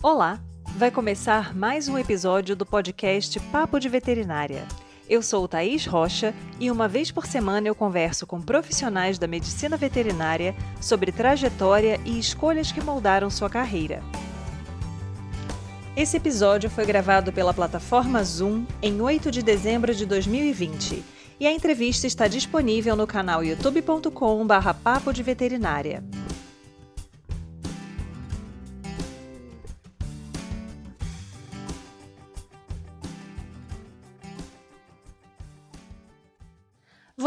Olá! Vai começar mais um episódio do podcast Papo de Veterinária. Eu sou Thaís Rocha e uma vez por semana eu converso com profissionais da medicina veterinária sobre trajetória e escolhas que moldaram sua carreira. Esse episódio foi gravado pela plataforma Zoom em 8 de dezembro de 2020 e a entrevista está disponível no canal youtube.com/papo de veterinária.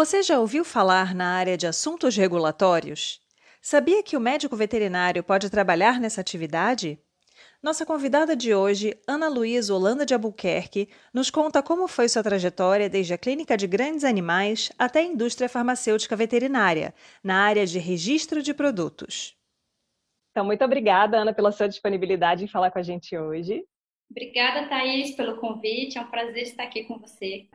Você já ouviu falar na área de assuntos regulatórios? Sabia que o médico veterinário pode trabalhar nessa atividade? Nossa convidada de hoje, Ana Luísa Holanda de Albuquerque, nos conta como foi sua trajetória desde a clínica de grandes animais até a indústria farmacêutica veterinária, na área de registro de produtos. Então, muito obrigada, Ana, pela sua disponibilidade em falar com a gente hoje. Obrigada, Thaís, pelo convite. É um prazer estar aqui com você.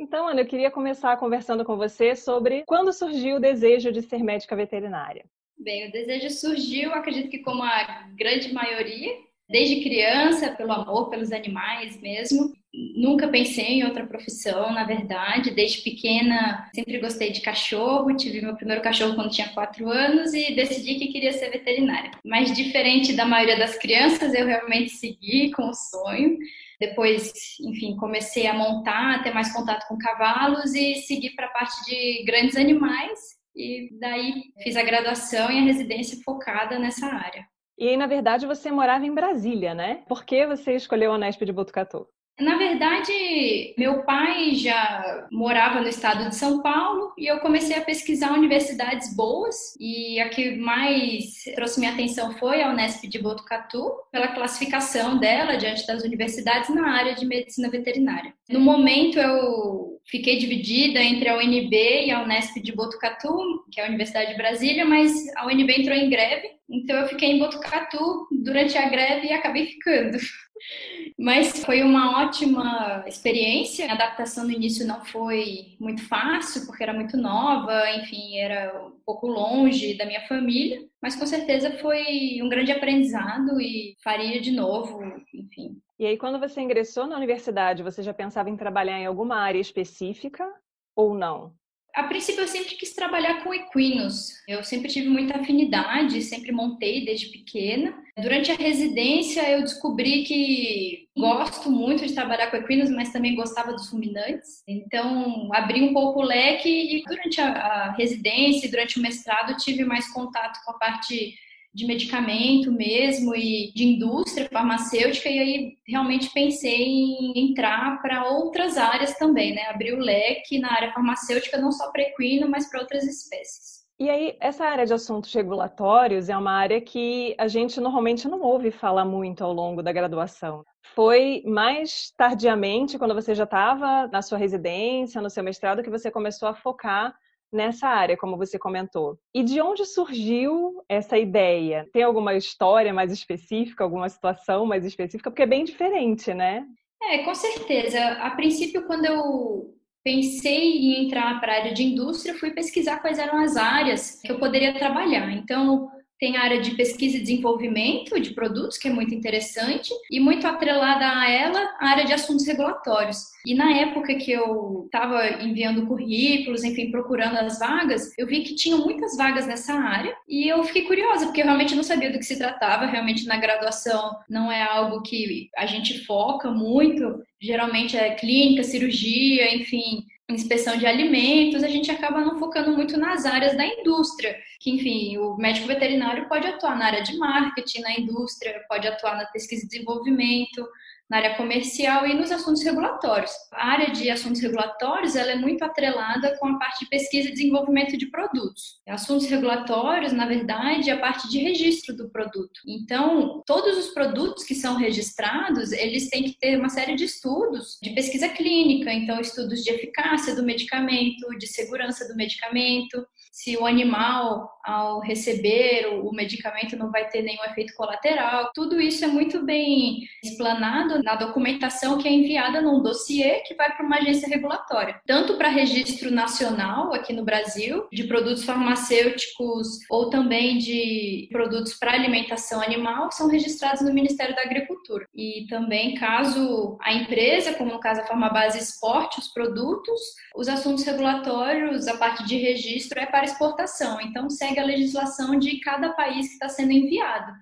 Então, Ana, eu queria começar conversando com você sobre quando surgiu o desejo de ser médica veterinária. Bem, o desejo surgiu, acredito que como a grande maioria, desde criança, pelo amor pelos animais mesmo. Nunca pensei em outra profissão, na verdade. Desde pequena, sempre gostei de cachorro. Tive meu primeiro cachorro quando tinha quatro anos e decidi que queria ser veterinária. Mas, diferente da maioria das crianças, eu realmente segui com o sonho. Depois, enfim, comecei a montar, ter mais contato com cavalos e seguir para a parte de grandes animais. E daí fiz a graduação e a residência focada nessa área. E aí, na verdade, você morava em Brasília, né? Por que você escolheu a Unesp de Botucatu? Na verdade, meu pai já morava no estado de São Paulo e eu comecei a pesquisar universidades boas e a que mais trouxe minha atenção foi a Unesp de Botucatu, pela classificação dela diante das universidades na área de medicina veterinária. No momento eu fiquei dividida entre a UNB e a Unesp de Botucatu, que é a Universidade de Brasília, mas a UNB entrou em greve, então eu fiquei em Botucatu durante a greve e acabei ficando. Mas foi uma ótima experiência. A adaptação no início não foi muito fácil, porque era muito nova, enfim, era um pouco longe da minha família, mas com certeza foi um grande aprendizado e faria de novo, enfim. E aí, quando você ingressou na universidade, você já pensava em trabalhar em alguma área específica ou não? A princípio, eu sempre quis trabalhar com equinos. Eu sempre tive muita afinidade, sempre montei desde pequena. Durante a residência, eu descobri que gosto muito de trabalhar com equinos, mas também gostava dos ruminantes. Então, abri um pouco o leque e durante a, a residência, durante o mestrado, tive mais contato com a parte de medicamento mesmo e de indústria farmacêutica e aí realmente pensei em entrar para outras áreas também, né? Abrir o leque na área farmacêutica não só para equino, mas para outras espécies. E aí, essa área de assuntos regulatórios é uma área que a gente normalmente não ouve falar muito ao longo da graduação. Foi mais tardiamente, quando você já estava na sua residência, no seu mestrado, que você começou a focar nessa área, como você comentou. E de onde surgiu essa ideia? Tem alguma história mais específica, alguma situação mais específica? Porque é bem diferente, né? É, com certeza. A princípio, quando eu pensei em entrar para a área de indústria, fui pesquisar quais eram as áreas que eu poderia trabalhar. Então, tem a área de pesquisa e desenvolvimento de produtos, que é muito interessante, e muito atrelada a ela, a área de assuntos regulatórios. E na época que eu estava enviando currículos, enfim, procurando as vagas, eu vi que tinham muitas vagas nessa área e eu fiquei curiosa, porque eu realmente não sabia do que se tratava. Realmente na graduação não é algo que a gente foca muito, geralmente é clínica, cirurgia, enfim, inspeção de alimentos, a gente acaba não focando muito nas áreas da indústria, que enfim, o médico veterinário pode atuar na área de marketing, na indústria, pode atuar na pesquisa e desenvolvimento, na área comercial e nos assuntos regulatórios. A área de assuntos regulatórios ela é muito atrelada com a parte de pesquisa e desenvolvimento de produtos. Assuntos regulatórios, na verdade, é a parte de registro do produto. Então, todos os produtos que são registrados, eles têm que ter uma série de estudos de pesquisa clínica, então estudos de eficácia do medicamento, de segurança do medicamento, se o animal, ao receber o medicamento, não vai ter nenhum efeito colateral. Tudo isso é muito bem explanado na documentação que é enviada num dossiê que vai para uma agência regulatória, tanto para registro nacional aqui no Brasil, de produtos farmacêuticos ou também de produtos para alimentação animal, são registrados no Ministério da Agricultura. E também, caso a empresa, como no caso a Farmabase, exporte os produtos, os assuntos regulatórios, a parte de registro é para exportação. Então, segue a legislação de cada país que está sendo enviado.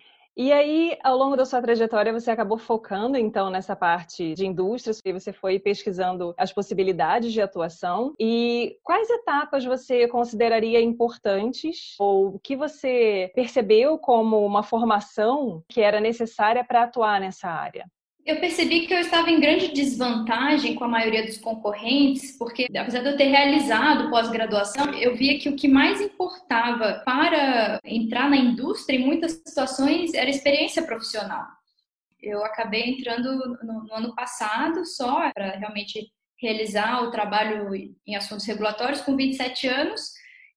E aí, ao longo da sua trajetória, você acabou focando então nessa parte de indústrias e você foi pesquisando as possibilidades de atuação. E quais etapas você consideraria importantes ou que você percebeu como uma formação que era necessária para atuar nessa área? Eu percebi que eu estava em grande desvantagem com a maioria dos concorrentes, porque apesar de eu ter realizado pós-graduação, eu via que o que mais importava para entrar na indústria, em muitas situações, era experiência profissional. Eu acabei entrando no, no ano passado só para realmente realizar o trabalho em assuntos regulatórios com 27 anos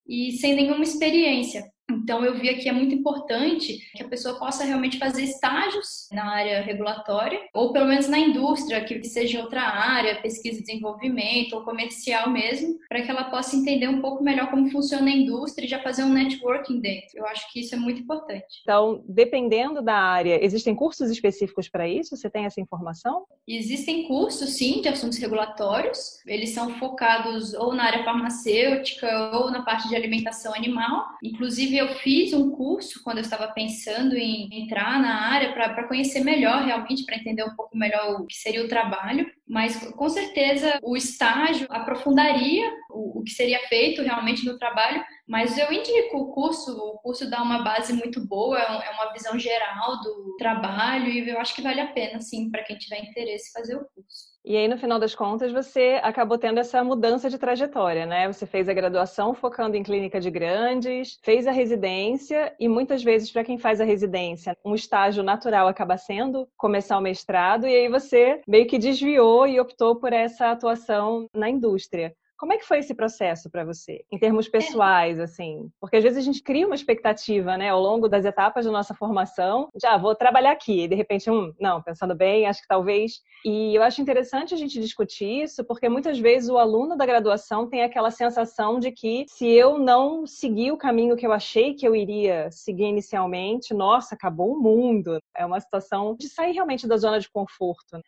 e sem nenhuma experiência. Então, eu via que é muito importante que a pessoa possa realmente fazer estágios na área regulatória, ou pelo menos na indústria, que seja em outra área, pesquisa e desenvolvimento, ou comercial mesmo, para que ela possa entender um pouco melhor como funciona a indústria e já fazer um networking dentro. Eu acho que isso é muito importante. Então, dependendo da área, existem cursos específicos para isso? Você tem essa informação? Existem cursos, sim, de assuntos regulatórios. Eles são focados ou na área farmacêutica ou na parte de alimentação animal. Inclusive, eu fiz um curso quando eu estava pensando em entrar na área para conhecer melhor, realmente, para entender um pouco melhor o que seria o trabalho. Mas com certeza o estágio aprofundaria o, o que seria feito realmente no trabalho. Mas eu indico o curso, o curso dá uma base muito boa, é, é uma visão geral do trabalho e eu acho que vale a pena, sim, para quem tiver interesse fazer o curso. E aí, no final das contas, você acabou tendo essa mudança de trajetória, né? Você fez a graduação focando em clínica de grandes, fez a residência, e muitas vezes, para quem faz a residência, um estágio natural acaba sendo começar o mestrado, e aí você meio que desviou e optou por essa atuação na indústria. Como é que foi esse processo para você, em termos pessoais, assim? Porque às vezes a gente cria uma expectativa, né, ao longo das etapas da nossa formação, já ah, vou trabalhar aqui, e de repente, hum, não, pensando bem, acho que talvez. E eu acho interessante a gente discutir isso, porque muitas vezes o aluno da graduação tem aquela sensação de que se eu não seguir o caminho que eu achei que eu iria seguir inicialmente, nossa, acabou o mundo. É uma situação de sair realmente da zona de conforto. Né?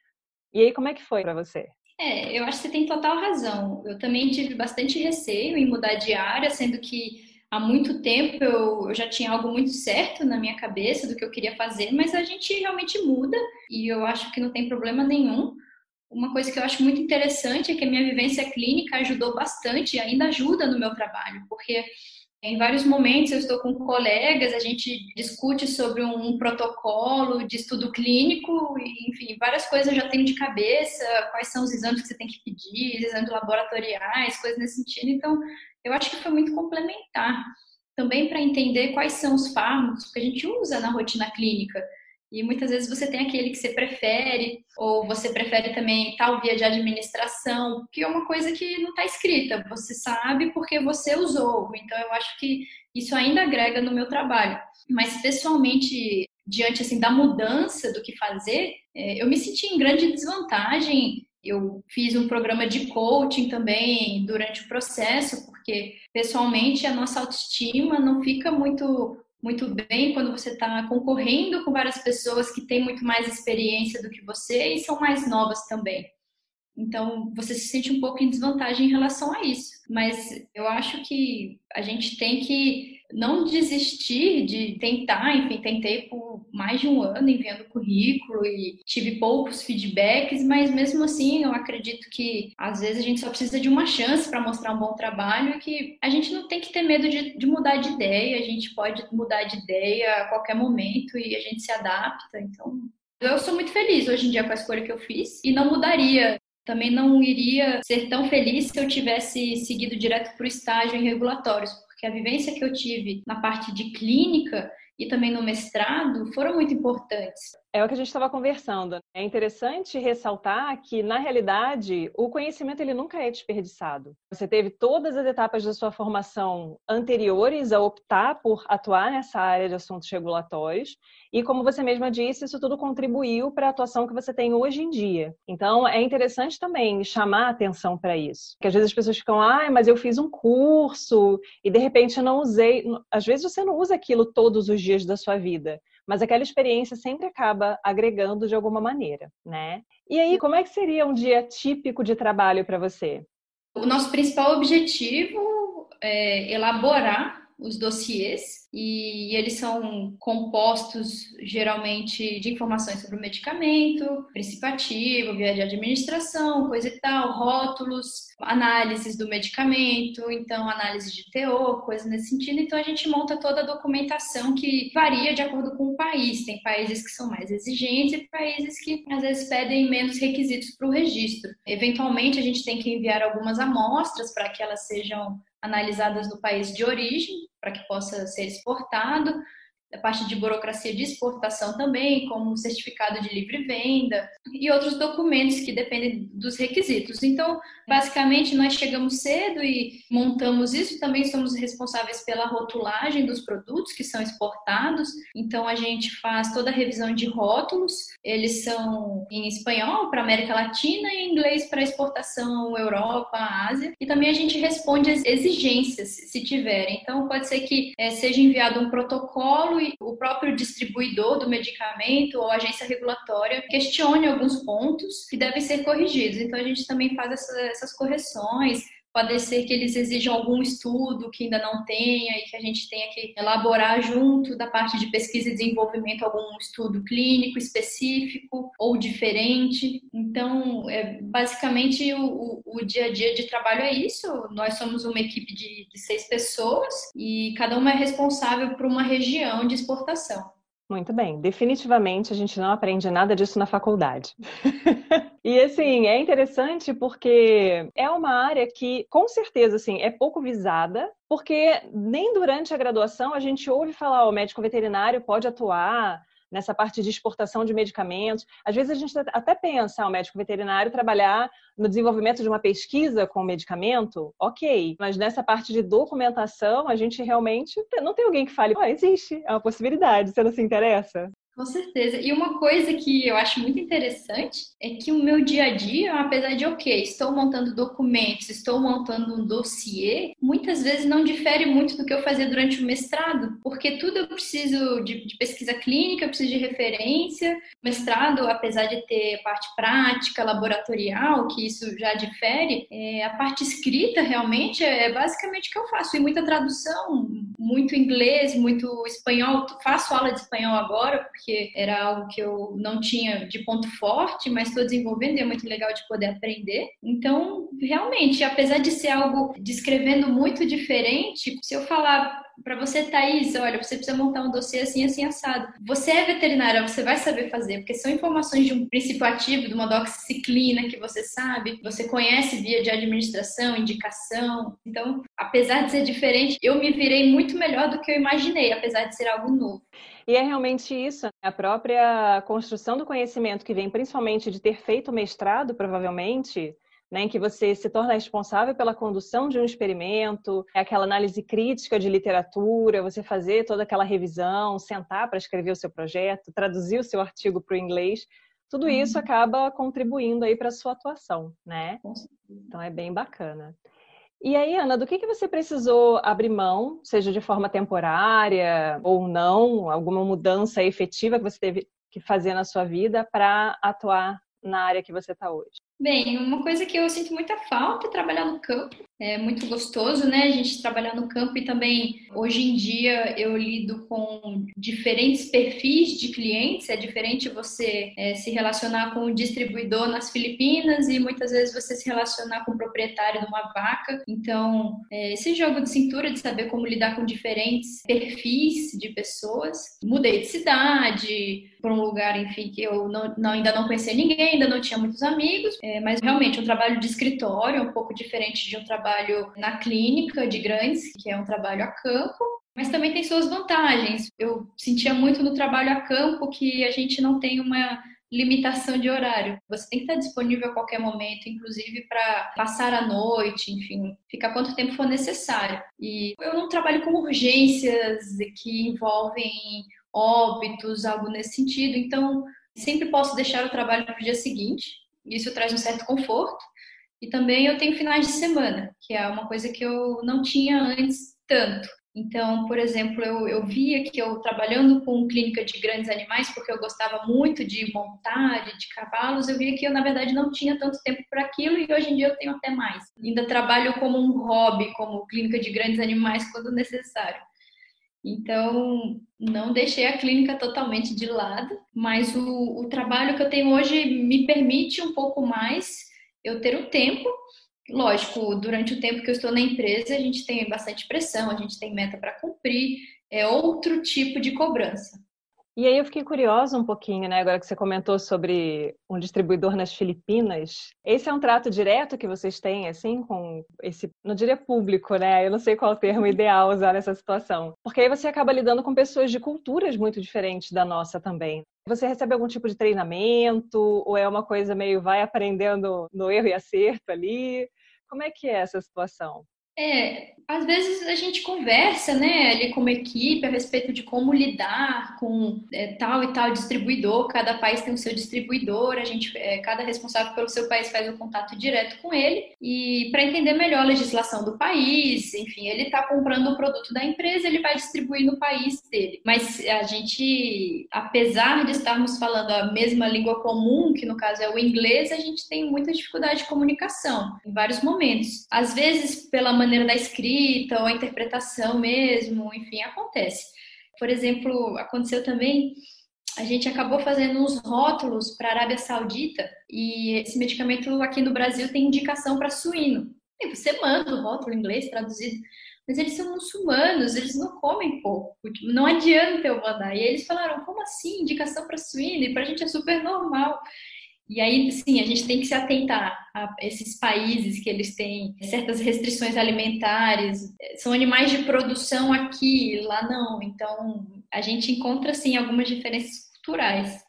E aí, como é que foi para você? É, eu acho que você tem total razão. Eu também tive bastante receio em mudar de área, sendo que há muito tempo eu, eu, já tinha algo muito certo na minha cabeça do que eu queria fazer, mas a gente realmente muda e eu acho que não tem problema nenhum. Uma coisa que eu acho muito interessante é que a minha vivência clínica ajudou bastante e ainda ajuda no meu trabalho, porque em vários momentos eu estou com colegas, a gente discute sobre um protocolo de estudo clínico, enfim, várias coisas eu já tenho de cabeça, quais são os exames que você tem que pedir, exames laboratoriais, coisas nesse sentido. Então, eu acho que foi muito complementar. Também para entender quais são os fármacos que a gente usa na rotina clínica. E muitas vezes você tem aquele que você prefere, ou você prefere também tal via de administração, que é uma coisa que não está escrita, você sabe porque você usou. Então eu acho que isso ainda agrega no meu trabalho. Mas pessoalmente, diante assim da mudança do que fazer, é, eu me senti em grande desvantagem. Eu fiz um programa de coaching também durante o processo, porque pessoalmente a nossa autoestima não fica muito muito bem quando você está concorrendo com várias pessoas que têm muito mais experiência do que você e são mais novas também. Então, você se sente um pouco em desvantagem em relação a isso. Mas eu acho que a gente tem que não desistir de tentar. Enfim, tentei por mais de um ano enviando currículo e tive poucos feedbacks, mas mesmo assim eu acredito que às vezes a gente só precisa de uma chance para mostrar um bom trabalho e que a gente não tem que ter medo de, de mudar de ideia, a gente pode mudar de ideia a qualquer momento e a gente se adapta. Então, eu sou muito feliz hoje em dia com a escolha que eu fiz e não mudaria também não iria ser tão feliz se eu tivesse seguido direto para o estágio em regulatórios, porque a vivência que eu tive na parte de clínica e também no mestrado foram muito importantes. É o que a gente estava conversando. É interessante ressaltar que, na realidade, o conhecimento ele nunca é desperdiçado. Você teve todas as etapas da sua formação anteriores a optar por atuar nessa área de assuntos regulatórios e, como você mesma disse, isso tudo contribuiu para a atuação que você tem hoje em dia. Então, é interessante também chamar atenção para isso. Porque às vezes as pessoas ficam, ah, mas eu fiz um curso e de repente não usei. Às vezes você não usa aquilo todos os dias da sua vida mas aquela experiência sempre acaba agregando de alguma maneira, né? E aí, como é que seria um dia típico de trabalho para você? O nosso principal objetivo é elaborar os dossiês e eles são compostos geralmente de informações sobre o medicamento, princípio ativo, via de administração, coisa e tal, rótulos, análises do medicamento, então análise de teor, coisa nesse sentido. Então a gente monta toda a documentação que varia de acordo com o país. Tem países que são mais exigentes e países que às vezes pedem menos requisitos para o registro. Eventualmente a gente tem que enviar algumas amostras para que elas sejam analisadas no país de origem, para que possa ser exportado a parte de burocracia de exportação também, como certificado de livre venda e outros documentos que dependem dos requisitos. Então, basicamente, nós chegamos cedo e montamos isso. Também somos responsáveis pela rotulagem dos produtos que são exportados. Então, a gente faz toda a revisão de rótulos. Eles são em espanhol para América Latina e em inglês para exportação Europa, Ásia. E também a gente responde às exigências, se tiverem. Então, pode ser que é, seja enviado um protocolo o próprio distribuidor do medicamento ou agência regulatória questione alguns pontos que devem ser corrigidos. Então, a gente também faz essas correções, Pode ser que eles exijam algum estudo que ainda não tenha e que a gente tenha que elaborar junto da parte de pesquisa e desenvolvimento algum estudo clínico específico ou diferente. Então, é, basicamente, o, o, dia a dia de trabalho é isso. Nós somos uma equipe de, de seis pessoas e cada uma é responsável por uma região de exportação. Muito bem, definitivamente a gente não aprende nada disso na faculdade. e assim, é interessante porque é uma área que, com certeza, assim, é pouco visada, porque nem durante a graduação a gente ouve falar, o médico veterinário pode atuar nessa parte de exportação de medicamentos. Às vezes a gente até pensa, o médico veterinário trabalhar no desenvolvimento de uma pesquisa com medicamento, ok, mas nessa parte de documentação, a gente realmente não tem alguém que fale, oh, existe, é uma possibilidade, você não se interessa? Com certeza. E uma coisa que eu acho muito interessante é que o meu dia a dia, apesar de, ok, estou montando documentos, estou montando um dossiê, muitas vezes não difere muito do que eu fazia durante o mestrado, porque tudo eu preciso de, de pesquisa clínica, eu preciso de referência. Mestrado, apesar de ter parte prática, laboratorial, que isso já difere, é, a parte escrita realmente é basicamente o que eu faço. E muita tradução, muito inglês, muito espanhol. Faço aula de espanhol agora, porque porque era algo que eu não tinha de ponto forte, mas estou desenvolvendo e é muito legal de poder aprender. Então, realmente, apesar de ser algo descrevendo muito diferente, se eu falar para você, Thaís, olha, você precisa montar um dossiê assim, assim, assado. Você é veterinária, você vai saber fazer, porque são informações de um princípio ativo, de uma doxiciclina que você sabe, você conhece via de administração, indicação. Então, apesar de ser diferente, eu me virei muito melhor do que eu imaginei, apesar de ser algo novo. E é realmente isso, né? a própria construção do conhecimento que vem principalmente de ter feito mestrado, provavelmente, né, em que você se torna responsável pela condução de um experimento, é aquela análise crítica de literatura, você fazer toda aquela revisão, sentar para escrever o seu projeto, traduzir o seu artigo para o inglês, tudo isso uhum. acaba contribuindo aí para a sua atuação, né? Então é bem bacana. E aí, Ana, do que, que você precisou abrir mão, seja de forma temporária ou não, alguma mudança efetiva que você teve que fazer na sua vida para atuar na área que você está hoje? Bem, uma coisa que eu sinto muita falta é trabalhar no campo. É muito gostoso, né? A gente trabalhar no campo e também hoje em dia eu lido com diferentes perfis de clientes. É diferente você é, se relacionar com um distribuidor nas Filipinas e muitas vezes você se relacionar com o proprietário de uma vaca. Então, é, esse jogo de cintura de saber como lidar com diferentes perfis de pessoas. Mudei de cidade para um lugar, enfim, que eu não, não, ainda não conhecia ninguém, ainda não tinha muitos amigos. É, mas realmente um trabalho de escritório é um pouco diferente de um trabalho na clínica de grandes, que é um trabalho a campo. mas também tem suas vantagens. Eu sentia muito no trabalho a campo que a gente não tem uma limitação de horário. Você tem que estar disponível a qualquer momento, inclusive para passar a noite, enfim, ficar quanto tempo for necessário. E eu não trabalho com urgências que envolvem óbitos, algo nesse sentido, então sempre posso deixar o trabalho para o dia seguinte. Isso traz um certo conforto. E também eu tenho finais de semana, que é uma coisa que eu não tinha antes tanto. Então, por exemplo, eu, eu via que eu trabalhando com clínica de grandes animais, porque eu gostava muito de montar, de cavalos, eu via que eu, na verdade, não tinha tanto tempo para aquilo e hoje em dia eu tenho até mais. Ainda trabalho como um hobby, como clínica de grandes animais, quando necessário. Então, não deixei a clínica totalmente de lado, mas o, o trabalho que eu tenho hoje me permite um pouco mais eu ter o tempo lógico, durante o tempo que eu estou na empresa, a gente tem bastante pressão, a gente tem meta para cumprir, é outro tipo de cobrança. E aí eu fiquei curiosa um pouquinho, né, agora que você comentou sobre um distribuidor nas Filipinas. Esse é um trato direto que vocês têm, assim, com esse, não diria público, né? Eu não sei qual o termo ideal usar nessa situação. Porque aí você acaba lidando com pessoas de culturas muito diferentes da nossa também. Você recebe algum tipo de treinamento ou é uma coisa meio vai aprendendo no erro e acerto ali? Como é que é essa situação? É, às vezes a gente conversa, né, ali como equipe a respeito de como lidar com é, tal e tal distribuidor. Cada país tem o seu distribuidor, a gente, é, cada responsável pelo seu país faz o contato direto com ele e para entender melhor a legislação do país, enfim, ele está comprando o produto da empresa, ele vai distribuir no país dele. Mas a gente, apesar de estarmos falando a mesma língua comum, que no caso é o inglês, a gente tem muita dificuldade de comunicação em vários momentos. Às vezes pela maneira da escrita ou a interpretação mesmo, enfim, acontece. Por exemplo, aconteceu também, a gente acabou fazendo uns rótulos para a Arábia Saudita e esse medicamento aqui no Brasil tem indicação para suíno. E você manda o rótulo em inglês traduzido, mas eles são muçulmanos, eles não comem pouco, não adianta eu mandar. E eles falaram, como assim, indicação para suíno? E para a gente é super normal. E aí, sim, a gente tem que se atentar a esses países que eles têm certas restrições alimentares. São animais de produção aqui, lá não. Então, a gente encontra, sim, algumas diferenças culturais.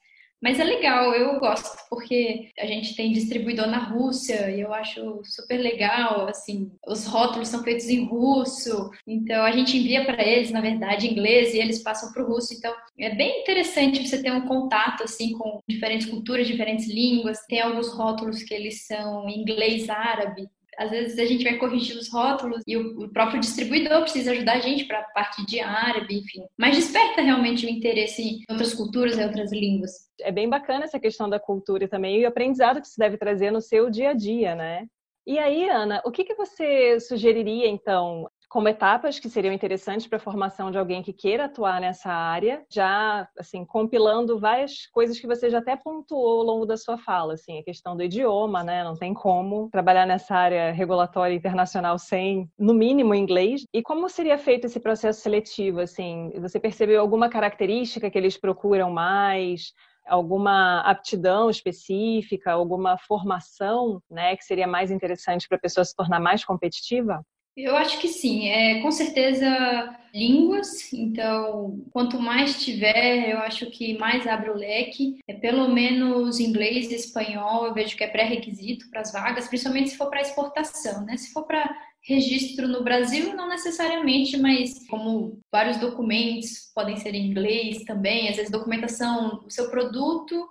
Mas é legal, eu gosto, porque a gente tem distribuidor na Rússia e eu acho super legal, assim, os rótulos são feitos em russo, então a gente envia para eles, na verdade, em inglês e eles passam para o russo. Então é bem interessante você ter um contato, assim, com diferentes culturas, diferentes línguas. Tem alguns rótulos que eles são em inglês árabe, às vezes a gente vai corrigir os rótulos e o próprio distribuidor precisa ajudar a gente para a parte de árabe, enfim. Mas desperta realmente o interesse em outras culturas e outras línguas. É bem bacana essa questão da cultura também e o aprendizado que se deve trazer no seu dia a dia, né? E aí, Ana, o que, que você sugeriria, então, como etapas que seriam interessantes para a formação de alguém que queira atuar nessa área, já assim compilando várias coisas que você já até pontuou ao longo da sua fala, assim, a questão do idioma, né? Não tem como trabalhar nessa área regulatória internacional sem, no mínimo, inglês. E como seria feito esse processo seletivo, assim? Você percebeu alguma característica que eles procuram mais? alguma aptidão específica, alguma formação, né, que seria mais interessante para a pessoa se tornar mais competitiva? Eu acho que sim, é com certeza línguas, então quanto mais tiver, eu acho que mais abre o leque. É pelo menos inglês e espanhol, eu vejo que é pré-requisito para as vagas, principalmente se for para exportação, né? Se for para registro no Brasil, não necessariamente, mas como vários documentos podem ser em inglês também, às vezes documentação, o seu produto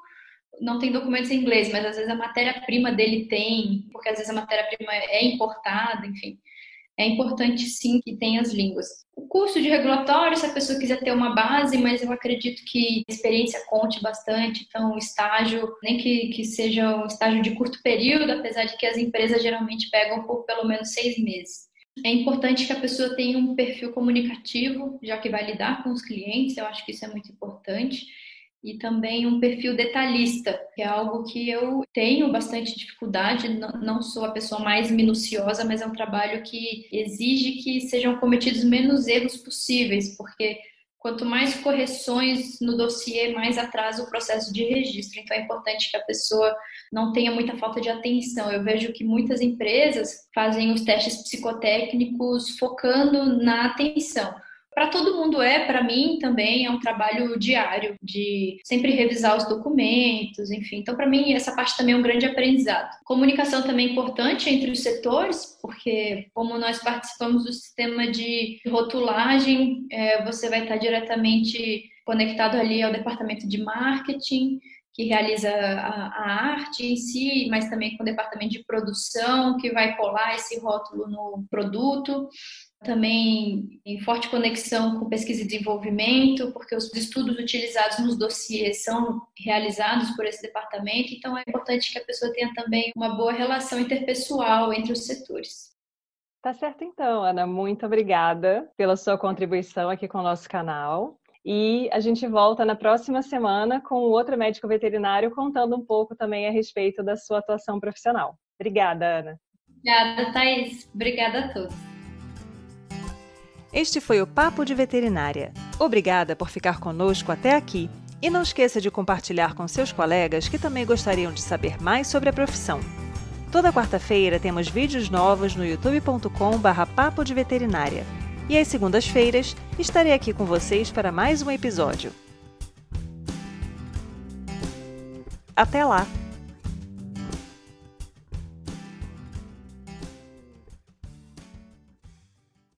não tem documentos em inglês, mas às vezes a matéria-prima dele tem, porque às vezes a matéria-prima é importada, enfim é importante sim que tenha as línguas. O curso de regulatório, se a pessoa quiser ter uma base, mas eu acredito que a experiência conte bastante, então estágio, nem que, que seja um estágio de curto período, apesar de que as empresas geralmente pegam por pelo menos seis meses. É importante que a pessoa tenha um perfil comunicativo, já que vai lidar com os clientes, eu acho que isso é muito importante e também um perfil detalhista, que é algo que eu tenho bastante dificuldade, não sou a pessoa mais minuciosa, mas é um trabalho que exige que sejam cometidos menos erros possíveis, porque quanto mais correções no dossiê, mais atrasa o processo de registro. Então é importante que a pessoa não tenha muita falta de atenção. Eu vejo que muitas empresas fazem os testes psicotécnicos focando na atenção para todo mundo é, para mim também é um trabalho diário de sempre revisar os documentos, enfim. Então, para mim, essa parte também é um grande aprendizado. Comunicação também é importante entre os setores, porque como nós participamos do sistema de rotulagem, é, você vai estar diretamente conectado ali ao departamento de marketing, que realiza a, a, arte em si, mas também com o departamento de produção, que vai colar esse rótulo no produto também em forte conexão com pesquisa e desenvolvimento, porque os estudos utilizados nos dossiês são realizados por esse departamento, então é importante que a pessoa tenha também uma boa relação interpessoal entre os setores. Tá certo então, Ana, muito obrigada pela sua contribuição aqui com o nosso canal. E a gente volta na próxima semana com outro médico veterinário contando um pouco também a respeito da sua atuação profissional. Obrigada, Ana. Obrigada, Thaís. Obrigada a todos. Este foi o Papo de Veterinária. Obrigada por ficar conosco até aqui. E não esqueça de compartilhar com seus colegas que também gostariam de saber mais sobre a profissão. Toda quarta-feira temos vídeos novos no youtube.com/barra Papo de Veterinária. E às segundas-feiras estarei aqui com vocês para mais um episódio. Até lá!